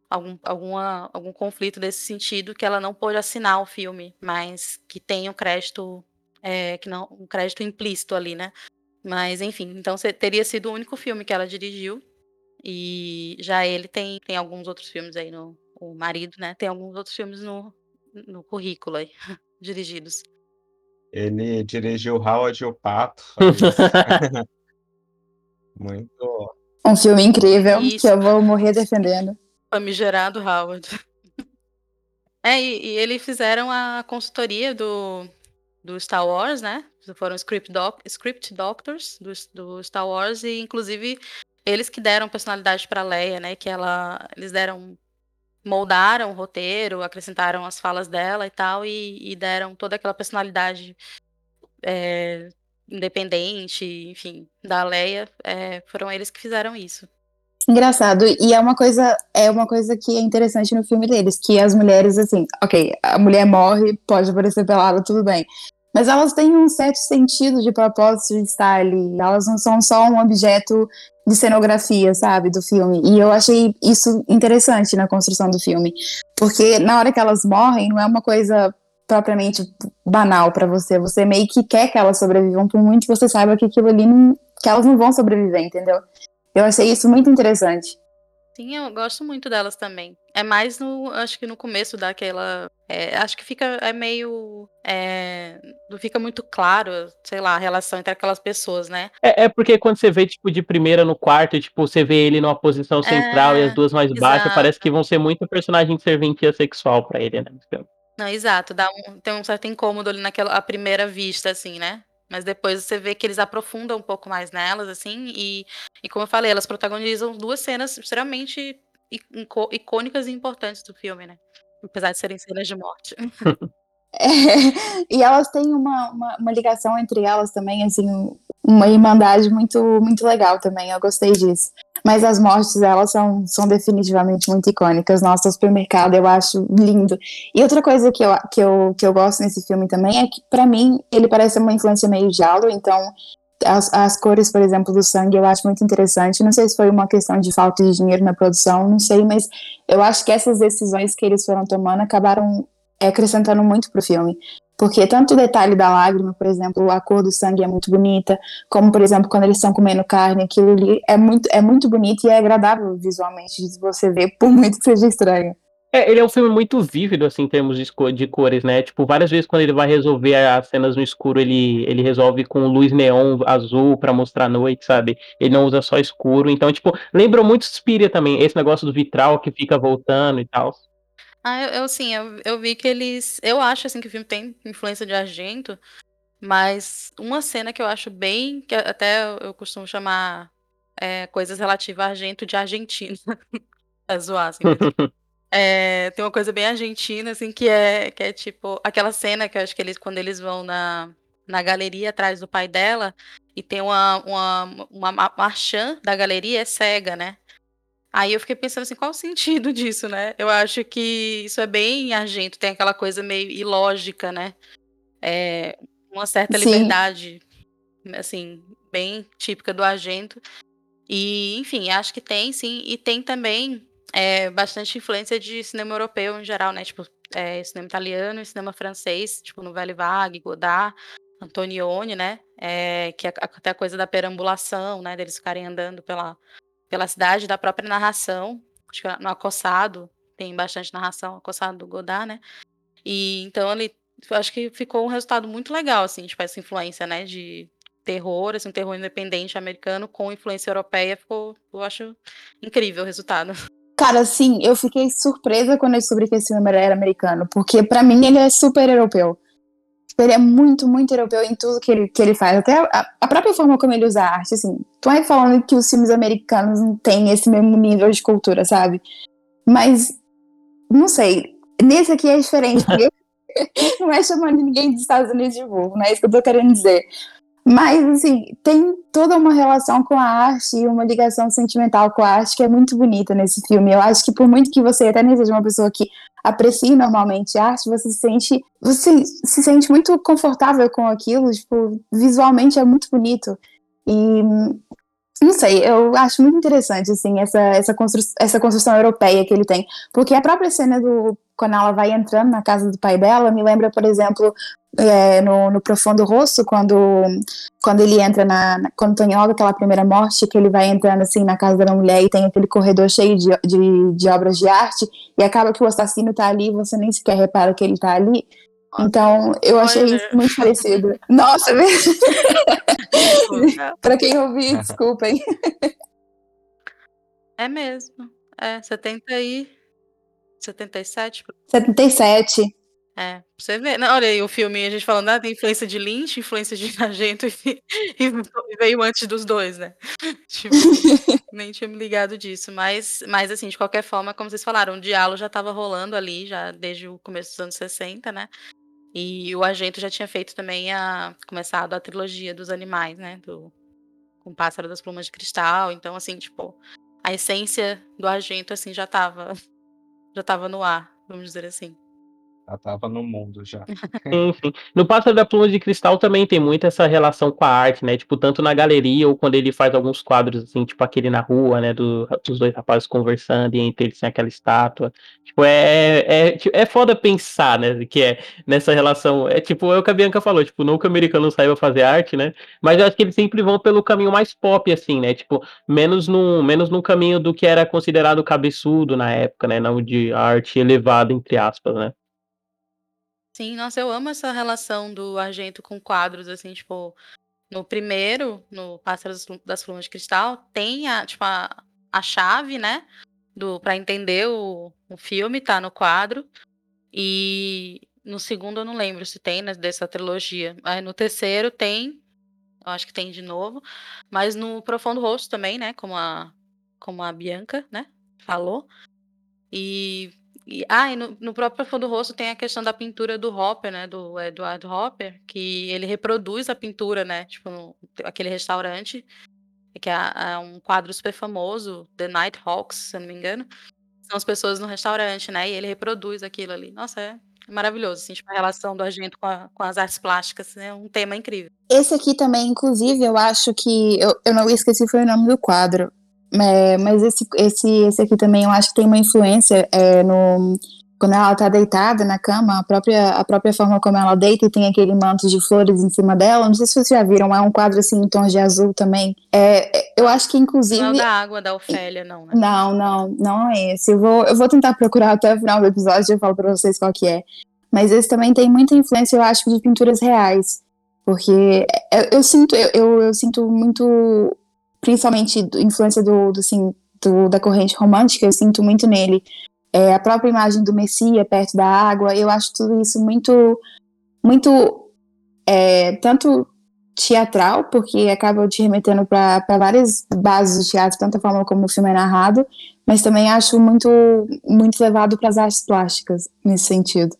Speaker 2: Algum, alguma, algum conflito desse sentido que ela não pôde assinar o filme, mas que tem um crédito, é, que não, um crédito implícito ali, né? Mas enfim, então teria sido o único filme que ela dirigiu. E já ele tem, tem alguns outros filmes aí no. O marido, né? Tem alguns outros filmes no, no currículo aí, dirigidos.
Speaker 1: Ele dirigiu Howard e o Pato. Muito.
Speaker 4: Um filme incrível Isso. que eu vou morrer defendendo.
Speaker 2: Famigerado Howard. É, e, e eles fizeram a consultoria do, do Star Wars, né? Foram script, doc, script doctors do, do Star Wars e, inclusive, eles que deram personalidade para Leia, né? Que ela, eles deram moldaram o roteiro, acrescentaram as falas dela e tal, e, e deram toda aquela personalidade é, independente, enfim, da Leia. É, foram eles que fizeram isso.
Speaker 4: Engraçado, e é uma coisa, é uma coisa que é interessante no filme deles, que as mulheres, assim, ok, a mulher morre, pode aparecer pelada, tudo bem. Mas elas têm um certo sentido de propósito de estar ali. Elas não são só um objeto de cenografia, sabe, do filme. E eu achei isso interessante na construção do filme, porque na hora que elas morrem não é uma coisa propriamente banal para você, você meio que quer que elas sobrevivam por muito que você saiba que aquilo ali não, que elas não vão sobreviver, entendeu? Eu achei isso muito interessante.
Speaker 2: Sim, eu gosto muito delas também. É mais no, acho que no começo daquela, é, acho que fica é meio, é, não fica muito claro, sei lá, a relação entre aquelas pessoas, né?
Speaker 3: É, é porque quando você vê tipo de primeira no quarto, tipo você vê ele numa posição central e as é, duas mais exato. baixas, parece que vão ser muito personagem de serventia sexual para ele, né?
Speaker 2: Não, exato, dá um, tem um certo incômodo ali naquela a primeira vista, assim, né? Mas depois você vê que eles aprofundam um pouco mais nelas, assim, e, e como eu falei, elas protagonizam duas cenas extremamente icônicas e importantes do filme, né? Apesar de serem cenas de morte.
Speaker 4: É, e elas têm uma, uma, uma, ligação entre elas também, assim, uma irmandade muito, muito legal também, eu gostei disso. Mas as mortes, elas são, são definitivamente muito icônicas. Nossa, o supermercado eu acho lindo. E outra coisa que eu, que eu, que eu gosto nesse filme também é que, para mim, ele parece uma influência meio jalo, então as, as cores, por exemplo, do sangue eu acho muito interessante. Não sei se foi uma questão de falta de dinheiro na produção, não sei, mas eu acho que essas decisões que eles foram tomando acabaram acrescentando muito pro filme. Porque tanto o detalhe da lágrima, por exemplo, a cor do sangue é muito bonita, como, por exemplo, quando eles estão comendo carne, aquilo ali é muito, é muito bonito e é agradável visualmente de você ver, por muito que seja estranho.
Speaker 3: É, ele é um filme muito vívido, assim, em termos de, de, cores, né? Tipo, várias vezes quando ele vai resolver as cenas no escuro, ele, ele resolve com luz neon azul para mostrar a noite, sabe? Ele não usa só escuro. Então, tipo, lembra muito Spiria também, esse negócio do vitral que fica voltando e tal.
Speaker 2: Ah, eu, eu sim, eu, eu vi que eles. Eu acho assim que o filme tem influência de Argento, mas uma cena que eu acho bem. que até eu costumo chamar é, coisas relativas a Argento de Argentina. é zoar, assim. É, tem uma coisa bem argentina, assim, que é, que é tipo aquela cena que eu acho que eles, quando eles vão na, na galeria atrás do pai dela, e tem uma, uma, uma marchã da galeria é cega, né? Aí eu fiquei pensando assim, qual o sentido disso, né? Eu acho que isso é bem argento, tem aquela coisa meio ilógica, né? É, uma certa Sim. liberdade, assim, bem típica do argento. E, enfim, acho que tem, sim. E tem também é, bastante influência de cinema europeu em geral, né? Tipo, é, cinema italiano e cinema francês, tipo, no Velho Vague, Godard. Antonioni, né? É, que é até a coisa da perambulação, né? Deles ficarem andando pela, pela cidade, da própria narração. Acho que no Acossado tem bastante narração, Acossado do Godard, né? E então ele, acho que ficou um resultado muito legal, assim, tipo, essa influência, né? De terror, assim, um terror independente americano com influência europeia, ficou, eu acho incrível o resultado.
Speaker 4: Cara, sim, eu fiquei surpresa quando eu descobri que esse filme era americano, porque para mim ele é super europeu. Ele é muito, muito europeu em tudo que ele, que ele faz. Até a, a própria forma como ele usa a arte, assim. Tu vai falando que os filmes americanos não têm esse mesmo nível de cultura, sabe? Mas, não sei. Nesse aqui é diferente, porque não é chamando ninguém dos Estados Unidos de burro, não é isso que eu tô querendo dizer. Mas, assim, tem toda uma relação com a arte e uma ligação sentimental com a arte que é muito bonita nesse filme. Eu acho que por muito que você até nem seja uma pessoa que aprecie normalmente arte, você se sente, você se sente muito confortável com aquilo, tipo, visualmente é muito bonito. E não sei, eu acho muito interessante, assim, essa, essa, constru essa construção europeia que ele tem. Porque a própria cena do. Quando ela vai entrando na casa do pai dela, me lembra, por exemplo, é, no, no Profundo Rosso, quando, quando ele entra na. Quando tem logo aquela primeira morte, que ele vai entrando assim na casa da mulher e tem aquele corredor cheio de, de, de obras de arte, e acaba que o assassino tá ali e você nem sequer repara que ele tá ali. Então, eu achei isso muito parecido. Nossa, para quem ouvir, desculpem.
Speaker 2: É mesmo. É, 70 e 77?
Speaker 4: 77.
Speaker 2: É, pra você ver. Não, olha aí o filme, a gente falando, ah, tem influência de Lynch, influência de Argento e, e veio antes dos dois, né? Tipo, nem tinha me ligado disso. Mas, mas, assim, de qualquer forma, como vocês falaram, o diálogo já estava rolando ali, já desde o começo dos anos 60, né? E o Argento já tinha feito também a. começado a trilogia dos animais, né? Do, com o Pássaro das Plumas de Cristal. Então, assim, tipo, a essência do Argento, assim, já estava já tava no ar, vamos dizer assim.
Speaker 1: Já tava no mundo já.
Speaker 3: Enfim. No Pássaro da Pluma de Cristal também tem muito essa relação com a arte, né? Tipo, tanto na galeria ou quando ele faz alguns quadros, assim, tipo aquele na rua, né? Do, dos dois rapazes conversando e entre eles tem aquela estátua. Tipo, é, é, é foda pensar, né? Que é nessa relação. É tipo, é o que a Bianca falou, tipo, que o americano saiba fazer arte, né? Mas eu acho que eles sempre vão pelo caminho mais pop, assim, né? Tipo, menos no, menos no caminho do que era considerado cabeçudo na época, né? Não de arte elevada, entre aspas, né?
Speaker 2: Sim, nossa, eu amo essa relação do Argento com quadros, assim, tipo, no primeiro, no Pássaros das Plumas de Cristal, tem a, tipo, a, a chave, né, do, pra entender o, o filme, tá no quadro, e no segundo eu não lembro se tem, né, dessa trilogia, aí no terceiro tem, eu acho que tem de novo, mas no Profundo Rosto também, né, como a, como a Bianca, né, falou, e e, ah, e no, no próprio Fundo Rosto tem a questão da pintura do Hopper, né? Do Edward Hopper, que ele reproduz a pintura, né? Tipo, no, aquele restaurante, que é, é, um quadro super famoso, The Night Hawks, se eu não me engano. São as pessoas no restaurante, né? E ele reproduz aquilo ali. Nossa, é maravilhoso, assim, tipo, a relação do Argento com, a, com as artes plásticas, é né? um tema incrível.
Speaker 4: Esse aqui também, inclusive, eu acho que. Eu, eu não esqueci foi o nome do quadro. É, mas esse, esse, esse aqui também eu acho que tem uma influência é, no quando ela tá deitada na cama, a própria, a própria forma como ela deita e tem aquele manto de flores em cima dela. Não sei se vocês já viram, é um quadro assim em tons de azul também. É, eu acho que inclusive. Não
Speaker 2: é da água da Ofélia, não, né?
Speaker 4: Não, não, não é esse. Eu vou, eu vou tentar procurar até o final do episódio e eu falo pra vocês qual que é. Mas esse também tem muita influência, eu acho, de pinturas reais. Porque eu, eu sinto, eu, eu, eu sinto muito principalmente influência do, do, assim, do, da corrente romântica, eu sinto muito nele. É, a própria imagem do Messias perto da água, eu acho tudo isso muito, muito, é, tanto teatral, porque acaba te remetendo para várias bases do teatro, tanto a forma como o filme é narrado, mas também acho muito, muito levado para as artes plásticas nesse sentido.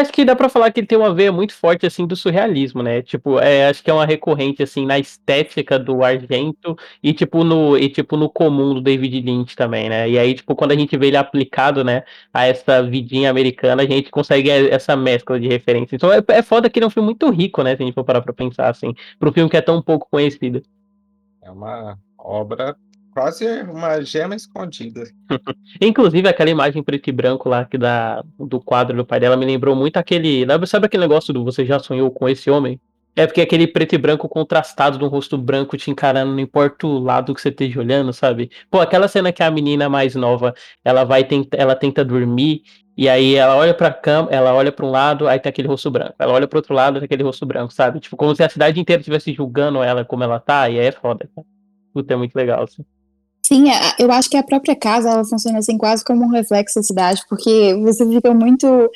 Speaker 3: Acho que dá pra falar que ele tem uma veia muito forte, assim, do surrealismo, né? Tipo, é, acho que é uma recorrente, assim, na estética do Argento e, tipo, no, e, tipo, no comum do David Lynch também, né? E aí, tipo, quando a gente vê ele aplicado, né, a essa vidinha americana, a gente consegue essa mescla de referências. Então é, é foda que ele é um filme muito rico, né, se a gente for parar pra pensar, assim, pro filme que é tão pouco conhecido.
Speaker 1: É uma obra Quase uma gema escondida.
Speaker 3: Inclusive, aquela imagem preto e branco lá que da, do quadro do pai dela me lembrou muito aquele. Sabe aquele negócio do Você já sonhou com esse homem? É porque aquele preto e branco contrastado de um rosto branco te encarando, não importa o lado que você esteja olhando, sabe? Pô, aquela cena que a menina mais nova, ela vai tenta, ela tenta dormir e aí ela olha pra cama, ela olha para um lado, aí tem aquele rosto branco. Ela olha pro outro lado, tem aquele rosto branco, sabe? Tipo, como se a cidade inteira estivesse julgando ela como ela tá, e aí é foda. Puta, é muito legal, assim.
Speaker 4: Sim, eu acho que a própria casa ela funciona assim quase como um reflexo da cidade, porque você fica muito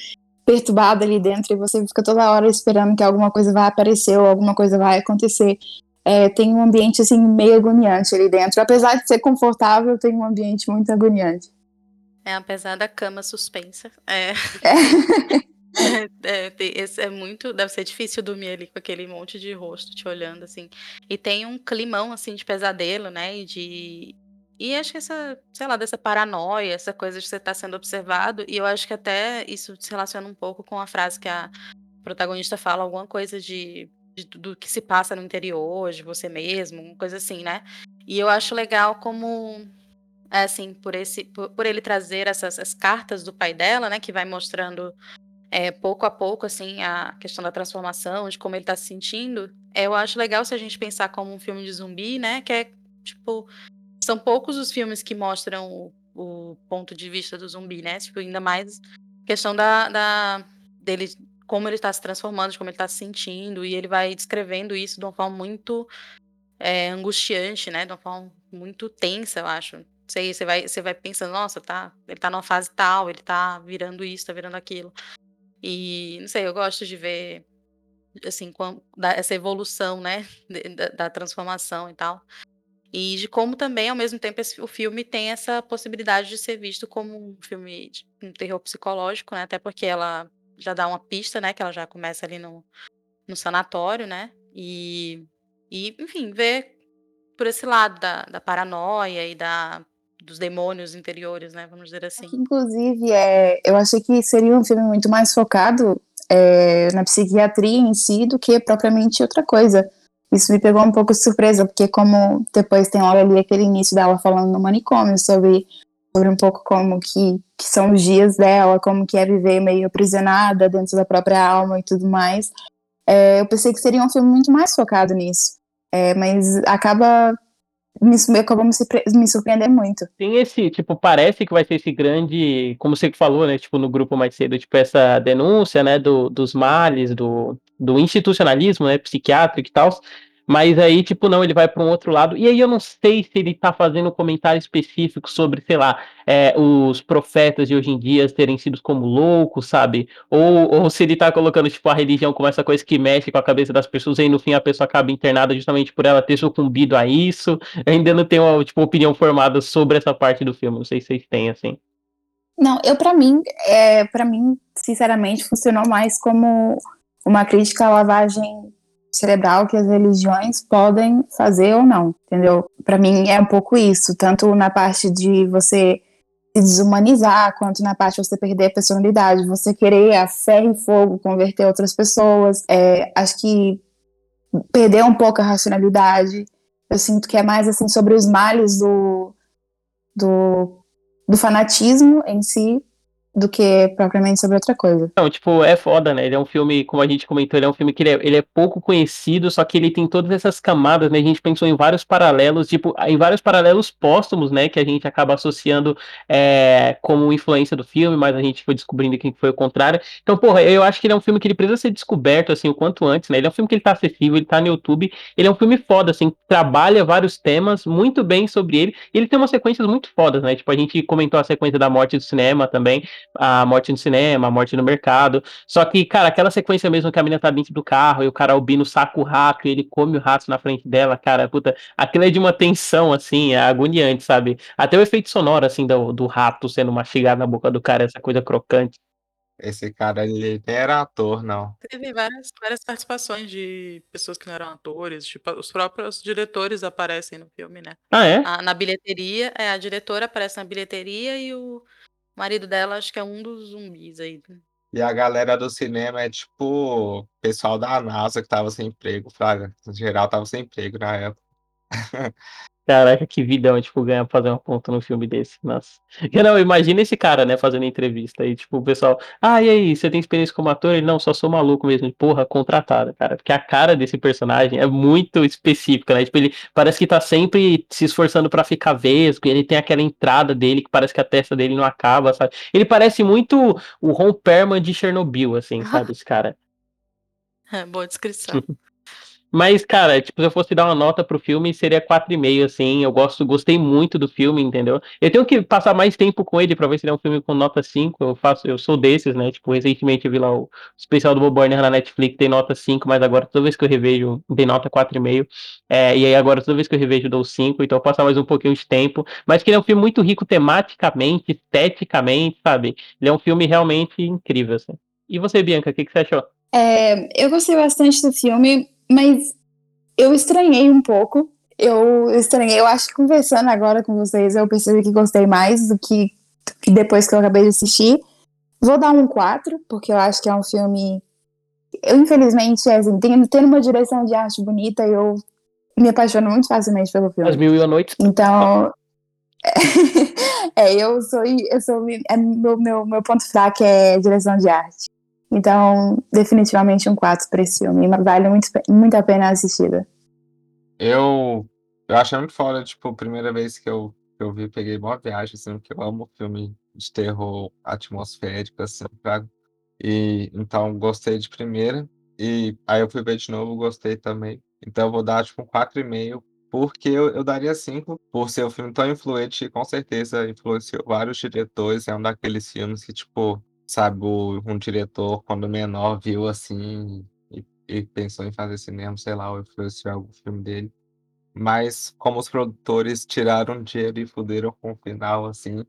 Speaker 4: perturbado ali dentro e você fica toda hora esperando que alguma coisa vai aparecer ou alguma coisa vai acontecer. É, tem um ambiente assim meio agoniante ali dentro, apesar de ser confortável, tem um ambiente muito agoniante.
Speaker 2: É, apesar da cama suspensa. É. É, é, esse é muito. Deve ser difícil dormir ali com aquele monte de rosto te olhando, assim. E tem um climão, assim, de pesadelo, né? E de, e acho que essa, sei lá, dessa paranoia, essa coisa de você estar tá sendo observado, e eu acho que até isso se relaciona um pouco com a frase que a protagonista fala, alguma coisa de, de do que se passa no interior, de você mesmo, coisa assim, né? E eu acho legal como é, assim, por esse por, por ele trazer essas, essas cartas do pai dela, né, que vai mostrando é, pouco a pouco, assim, a questão da transformação, de como ele está se sentindo, eu acho legal se a gente pensar como um filme de zumbi, né, que é, tipo, são poucos os filmes que mostram o, o, ponto de vista do zumbi, né? Tipo, ainda mais questão da, da dele, como ele está se transformando, de como ele está se sentindo, e ele vai descrevendo isso de uma forma muito é, angustiante, né? De uma forma muito tensa, eu acho. Sei, você vai, você vai pensando, nossa, tá, ele tá numa fase tal, ele tá virando isso, tá virando aquilo. E não sei, eu gosto de ver assim, essa evolução, né, da, da transformação e tal. E de como também, ao mesmo tempo, esse, o filme tem essa possibilidade de ser visto como um filme de um terror psicológico, né? Até porque ela já dá uma pista, né? Que ela já começa ali no, no sanatório, né? E, e, enfim, ver por esse lado da, da paranoia e da, dos demônios interiores, né? Vamos dizer assim.
Speaker 4: Inclusive, é, eu achei que seria um filme muito mais focado é, na psiquiatria em si do que propriamente outra coisa. Isso me pegou um pouco de surpresa, porque como depois tem logo ali aquele início dela falando no manicômio sobre, sobre um pouco como que, que são os dias dela, como que é viver meio aprisionada dentro da própria alma e tudo mais. É, eu pensei que seria um filme muito mais focado nisso. É, mas acaba me, acabou me, me surpreender muito.
Speaker 3: Tem esse, tipo, parece que vai ser esse grande, como você falou, né, tipo, no grupo mais cedo, tipo, essa denúncia, né, do, dos males, do, do institucionalismo, né, psiquiátrico e tal, mas aí, tipo, não, ele vai para um outro lado. E aí eu não sei se ele tá fazendo um comentário específico sobre, sei lá, é, os profetas de hoje em dia terem sido como loucos, sabe? Ou, ou se ele tá colocando, tipo, a religião como essa coisa que mexe com a cabeça das pessoas e aí no fim a pessoa acaba internada justamente por ela ter sucumbido a isso. Eu ainda não tenho, tipo, opinião formada sobre essa parte do filme. Não sei se vocês têm, assim.
Speaker 4: Não, eu, para mim, é, para mim, sinceramente, funcionou mais como uma crítica à lavagem cerebral que as religiões podem fazer ou não, entendeu? Para mim é um pouco isso, tanto na parte de você se desumanizar, quanto na parte de você perder a personalidade, você querer a ferro e fogo converter outras pessoas. É, acho que perder um pouco a racionalidade. Eu sinto que é mais assim sobre os males do, do, do fanatismo em si do que propriamente sobre outra coisa.
Speaker 3: Não, tipo, é foda, né? Ele é um filme, como a gente comentou, ele é um filme que ele é, ele é, pouco conhecido, só que ele tem todas essas camadas, né? A gente pensou em vários paralelos, tipo, em vários paralelos póstumos, né? Que a gente acaba associando é, como influência do filme, mas a gente foi descobrindo que foi o contrário. Então, porra, eu acho que ele é um filme que ele precisa ser descoberto, assim, o quanto antes, né? Ele é um filme que ele tá acessível, ele tá no YouTube, ele é um filme foda, assim, trabalha vários temas muito bem sobre ele, e ele tem umas sequências muito fodas, né? Tipo, a gente comentou a sequência da morte do cinema também, a morte no cinema, a morte no mercado. Só que, cara, aquela sequência mesmo que a menina tá dentro do carro e o cara albino saca o rato e ele come o rato na frente dela, cara, puta, aquilo é de uma tensão, assim, é agoniante, sabe? Até o efeito sonoro, assim, do, do rato sendo mastigado na boca do cara, essa coisa crocante.
Speaker 1: Esse cara, ele nem era ator, não.
Speaker 5: Teve várias, várias participações de pessoas que não eram atores, tipo, os próprios diretores aparecem no filme, né?
Speaker 3: Ah, é?
Speaker 2: A, na bilheteria, é, a diretora aparece na bilheteria e o o marido dela acho que é um dos zumbis aí. Né?
Speaker 1: E a galera do cinema é tipo o pessoal da NASA que tava sem emprego, Fraga. No geral, tava sem emprego na época.
Speaker 3: Caraca, que vidão, tipo, ganhar pra fazer uma ponta num filme desse. Nossa. Não, imagina esse cara, né, fazendo entrevista. E, tipo, o pessoal, ah, e aí, você tem experiência como ator? Ele, não, só sou maluco mesmo. Porra, contratado, cara. Porque a cara desse personagem é muito específica, né? Tipo, ele parece que tá sempre se esforçando para ficar vesgo. Ele tem aquela entrada dele que parece que a testa dele não acaba, sabe? Ele parece muito o Ron Perlman de Chernobyl, assim, sabe? Esse cara.
Speaker 5: É, boa descrição.
Speaker 3: Mas, cara, tipo, se eu fosse dar uma nota pro filme, seria 4,5, assim. Eu gosto, gostei muito do filme, entendeu? Eu tenho que passar mais tempo com ele pra ver se ele é um filme com nota 5. Eu faço, eu sou desses, né? Tipo, recentemente eu vi lá o especial do Bob Burner na Netflix, tem nota 5, mas agora toda vez que eu revejo, tem nota 4,5. É, e aí agora toda vez que eu revejo, dou 5, então eu passar mais um pouquinho de tempo. Mas que ele é um filme muito rico tematicamente, esteticamente, sabe? Ele é um filme realmente incrível, assim. E você, Bianca, o que, que você achou?
Speaker 4: É, eu gostei bastante do filme, mas eu estranhei um pouco. Eu estranhei, eu acho que conversando agora com vocês, eu percebi que gostei mais do que, que depois que eu acabei de assistir. Vou dar um 4, porque eu acho que é um filme. Eu, infelizmente, é assim, tem, tendo uma direção de arte bonita, eu me apaixono muito facilmente pelo filme.
Speaker 3: As Mil e Uma Noites.
Speaker 4: Então. é, eu sou. Eu sou é, meu, meu, meu ponto fraco é direção de arte. Então, definitivamente um 4 para esse filme. Vale muito, muito a pena a assistida.
Speaker 1: Eu, eu achei muito foda, tipo, primeira vez que eu, que eu vi, peguei uma viagem, assim, porque eu amo filme de terror atmosférico, assim, pra... E então gostei de primeira. E aí eu fui ver de novo, gostei também. Então eu vou dar, tipo, um 4,5, porque eu, eu daria 5 por ser um filme tão influente, com certeza influenciou vários diretores. É um daqueles filmes que, tipo, sabe, um diretor, quando menor, viu assim e, e pensou em fazer cinema, sei lá, ou influenciou algum filme dele. Mas como os produtores tiraram dinheiro e fuderam com o final, assim,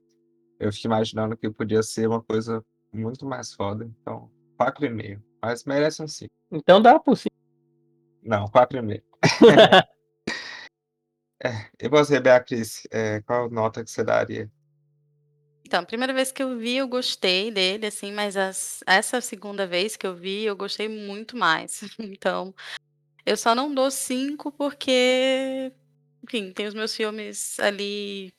Speaker 1: eu fico imaginando que podia ser uma coisa muito mais foda. Então, 4,5. Mas merece um 5.
Speaker 3: Então dá por 5.
Speaker 1: Não, 4,5. é, e você, Beatriz, é, qual nota que você daria?
Speaker 2: Então, a primeira vez que eu vi, eu gostei dele, assim, mas as essa segunda vez que eu vi, eu gostei muito mais. Então, eu só não dou 5 porque, enfim, tem os meus filmes ali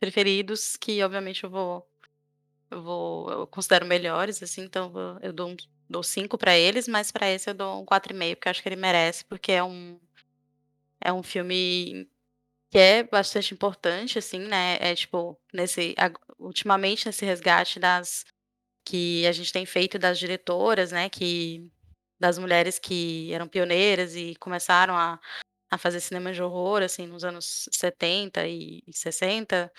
Speaker 2: preferidos que obviamente eu vou eu vou eu considero melhores, assim, então eu dou um dou 5 pra eles, mas pra esse eu dou um 4,5, porque eu acho que ele merece, porque é um é um filme que é bastante importante, assim, né, é tipo, nesse ultimamente nesse resgate das que a gente tem feito das diretoras, né, que das mulheres que eram pioneiras e começaram a, a fazer cinema de horror, assim, nos anos 70 e 60,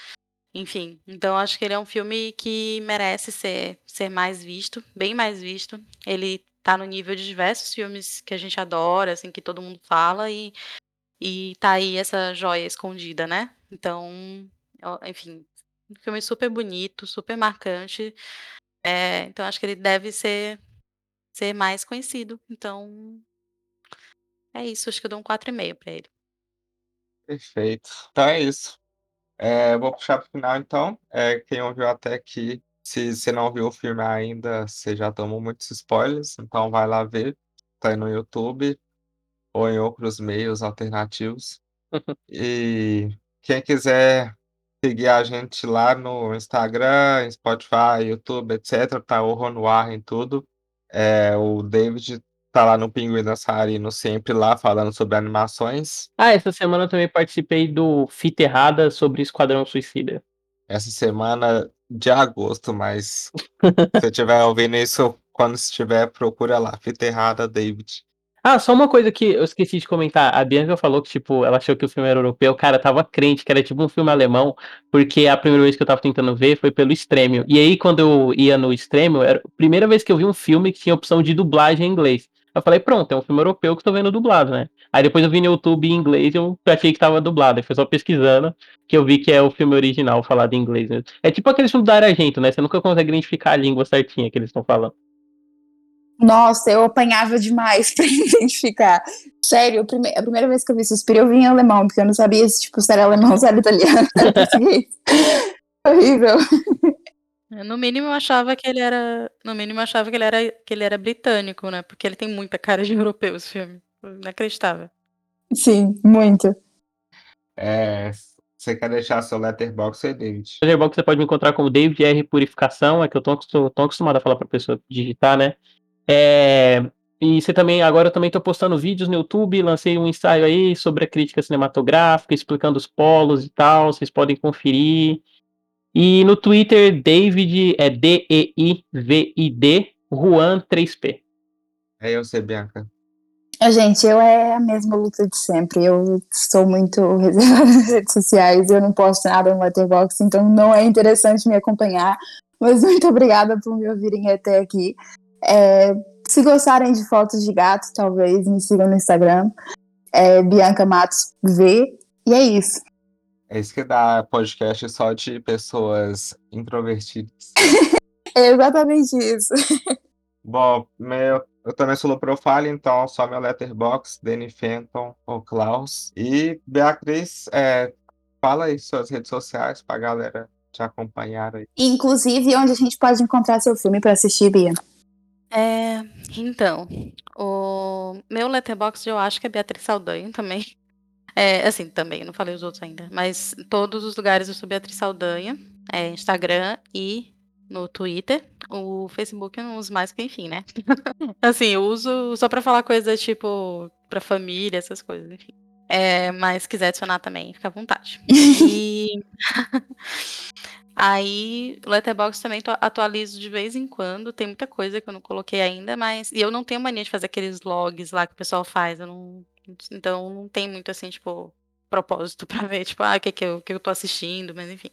Speaker 2: enfim. Então acho que ele é um filme que merece ser, ser mais visto, bem mais visto. Ele tá no nível de diversos filmes que a gente adora, assim, que todo mundo fala e e tá aí essa joia escondida, né? Então, enfim, um filme super bonito, super marcante. É, então acho que ele deve ser ser mais conhecido. Então é isso, acho que eu dou um 4,5 para ele.
Speaker 1: Perfeito. Então é isso. É, vou puxar para o final então. É, quem ouviu até aqui, se você não viu o filme ainda, você já tomou muitos spoilers, então vai lá ver. Tá aí no YouTube ou em outros meios alternativos. e quem quiser seguir a gente lá no Instagram, Spotify, YouTube, etc. Tá Horror no ar em tudo. É, o David tá lá no Pinguim Dançarino sempre lá falando sobre animações.
Speaker 3: Ah, essa semana eu também participei do Fita Errada sobre Esquadrão Suicida.
Speaker 1: Essa semana de agosto, mas se você estiver ouvindo isso quando estiver, procura lá, Fita Errada, David.
Speaker 3: Ah, só uma coisa que eu esqueci de comentar. A Bianca falou que, tipo, ela achou que o filme era europeu. Cara, tava crente que era tipo um filme alemão, porque a primeira vez que eu tava tentando ver foi pelo Stremio. E aí, quando eu ia no Stremio, era a primeira vez que eu vi um filme que tinha opção de dublagem em inglês. Eu falei, pronto, é um filme europeu que tô vendo dublado, né? Aí depois eu vi no YouTube em inglês e eu achei que tava dublado. Aí foi só pesquisando que eu vi que é o filme original falado em inglês. É tipo aquele filme da Argento, né? Você nunca consegue identificar a língua certinha que eles estão falando.
Speaker 4: Nossa, eu apanhava demais pra identificar. Sério, a primeira, a primeira vez que eu vi Suspiro, eu vi em alemão, porque eu não sabia se, tipo, se era alemão, se era italiano, se era português. Horrível.
Speaker 2: No mínimo eu achava que ele era, no mínimo eu achava que ele era, que ele era britânico, né? Porque ele tem muita cara de europeu esse filme. Inacreditável.
Speaker 4: Sim, muito.
Speaker 1: É, você quer deixar seu letterbox aí, David?
Speaker 3: No Letterboxd você pode me encontrar como David R Purificação, é que eu tô, tô, tô acostumado a falar pra pessoa digitar, né? É, e você também, agora eu também tô postando vídeos no YouTube, lancei um ensaio aí sobre a crítica cinematográfica, explicando os polos e tal, vocês podem conferir. E no Twitter, David é D-E-I-V-I-D, Juan 3P.
Speaker 1: É eu sei, Bianca.
Speaker 4: Gente, eu é a mesma luta de sempre. Eu sou muito reservada nas redes sociais, eu não posto nada no Letterboxd, então não é interessante me acompanhar. Mas muito obrigada por me ouvirem até aqui. É, se gostarem de fotos de gato, talvez me sigam no Instagram, é Bianca Matos V. E é isso.
Speaker 1: É isso que dá podcast só de pessoas introvertidas.
Speaker 4: É exatamente isso.
Speaker 1: Bom, meu, eu também sou low profile, então só meu letterbox, Danny Fenton ou Klaus. E Beatriz, é, fala aí suas redes sociais pra galera te acompanhar aí.
Speaker 4: Inclusive, onde a gente pode encontrar seu filme para assistir, Bia?
Speaker 2: É, então, o meu letterbox eu acho que é Beatriz Saldanha também. É, assim, também, não falei os outros ainda. Mas em todos os lugares eu sou Beatriz Saldanha. É, Instagram e no Twitter. O Facebook eu não uso mais, porque enfim, né? assim, eu uso só pra falar coisas tipo pra família, essas coisas, enfim. É, mas se quiser adicionar também, fica à vontade. E aí, o Letterboxd também atualizo de vez em quando. Tem muita coisa que eu não coloquei ainda, mas. E eu não tenho mania de fazer aqueles logs lá que o pessoal faz. Não... Então não tem muito assim, tipo, propósito pra ver, tipo, ah, o que, que, eu, o que eu tô assistindo, mas enfim.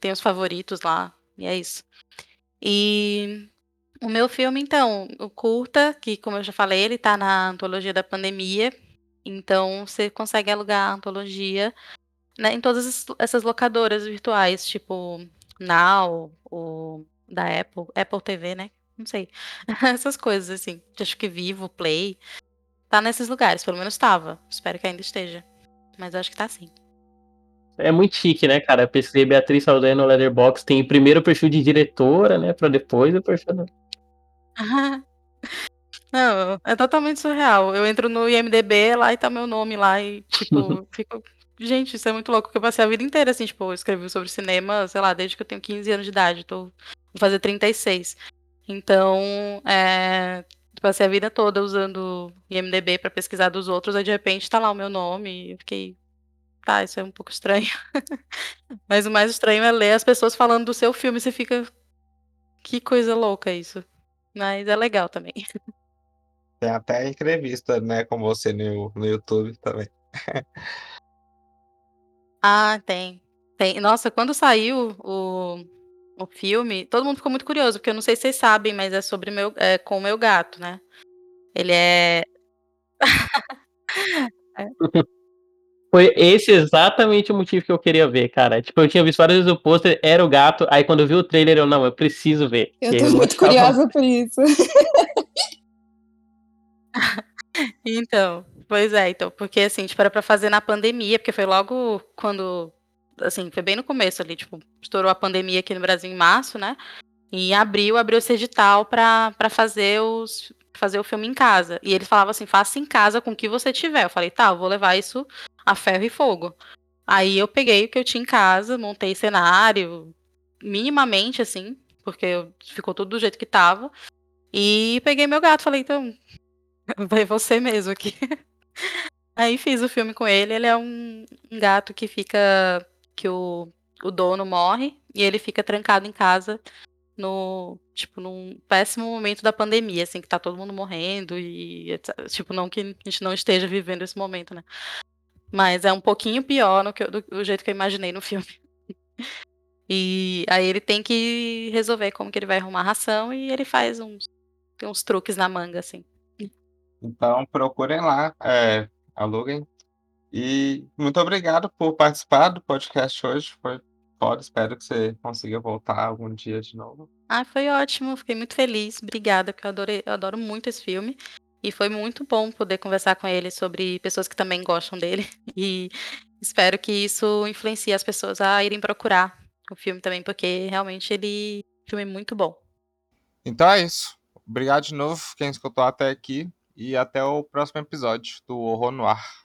Speaker 2: Tem os favoritos lá, e é isso. E o meu filme, então, o curta, que como eu já falei, ele tá na antologia da pandemia. Então você consegue alugar a antologia né, em todas es- essas locadoras virtuais, tipo Now, o da Apple, Apple TV, né? Não sei. Essas coisas assim. Acho que Vivo, Play. Tá nesses lugares, pelo menos tava. Espero que ainda esteja. Mas eu acho que tá sim.
Speaker 3: É muito chique, né, cara? Pesquisei Beatriz Saldanha no Letterboxd, tem primeiro o perfil de diretora, né, pra depois o perfil...
Speaker 2: Não, é totalmente surreal. Eu entro no IMDB lá e tá meu nome lá e, tipo, fico. Gente, isso é muito louco, porque eu passei a vida inteira assim, tipo, eu escrevi sobre cinema, sei lá, desde que eu tenho 15 anos de idade, tô, vou fazer 36. Então, é, passei a vida toda usando IMDB pra pesquisar dos outros, aí de repente tá lá o meu nome e eu fiquei, tá, isso é um pouco estranho. Mas o mais estranho é ler as pessoas falando do seu filme, você fica, que coisa louca isso. Mas é legal também.
Speaker 1: Tem até entrevista, né, com você no, no YouTube também.
Speaker 2: Ah, tem. Tem. Nossa, quando saiu o, o filme, todo mundo ficou muito curioso, porque eu não sei se vocês sabem, mas é sobre meu, é, com o meu gato, né? Ele é.
Speaker 3: Foi esse exatamente o motivo que eu queria ver, cara. Tipo, eu tinha visto várias vezes o pôster, era o gato, aí quando eu vi o trailer, eu, não, eu preciso ver.
Speaker 4: Eu tô
Speaker 3: eu
Speaker 4: muito curiosa por isso.
Speaker 2: Então, pois é, então, porque assim, tipo, era pra fazer na pandemia, porque foi logo quando, assim, foi bem no começo ali, tipo, estourou a pandemia aqui no Brasil em março, né? E em abril abriu esse edital pra, pra fazer os fazer o filme em casa. E eles falavam assim, faça em casa com o que você tiver. Eu falei, tá, eu vou levar isso a ferro e fogo. Aí eu peguei o que eu tinha em casa, montei cenário, minimamente, assim, porque ficou tudo do jeito que tava. E peguei meu gato, falei, então, vai você mesmo aqui. Aí fiz o filme com ele. Ele é um, um gato que fica. que o, o dono morre e ele fica trancado em casa no. Tipo, num péssimo momento da pandemia, assim, que tá todo mundo morrendo e. Tipo, não que a gente não esteja vivendo esse momento, né? Mas é um pouquinho pior no que do, do jeito que eu imaginei no filme. E aí ele tem que resolver como que ele vai arrumar ração e ele faz uns, uns truques na manga, assim.
Speaker 1: Então procurem lá, é, aluguem. E muito obrigado por participar do podcast hoje. Foi foda, espero que você consiga voltar algum dia de novo.
Speaker 2: Ah, foi ótimo, fiquei muito feliz, obrigada, porque eu adorei, eu adoro muito esse filme. E foi muito bom poder conversar com ele sobre pessoas que também gostam dele. E espero que isso influencie as pessoas a irem procurar o filme também, porque realmente ele é um filme muito bom.
Speaker 1: Então é isso. Obrigado de novo quem escutou até aqui e até o próximo episódio do Horror no Ar.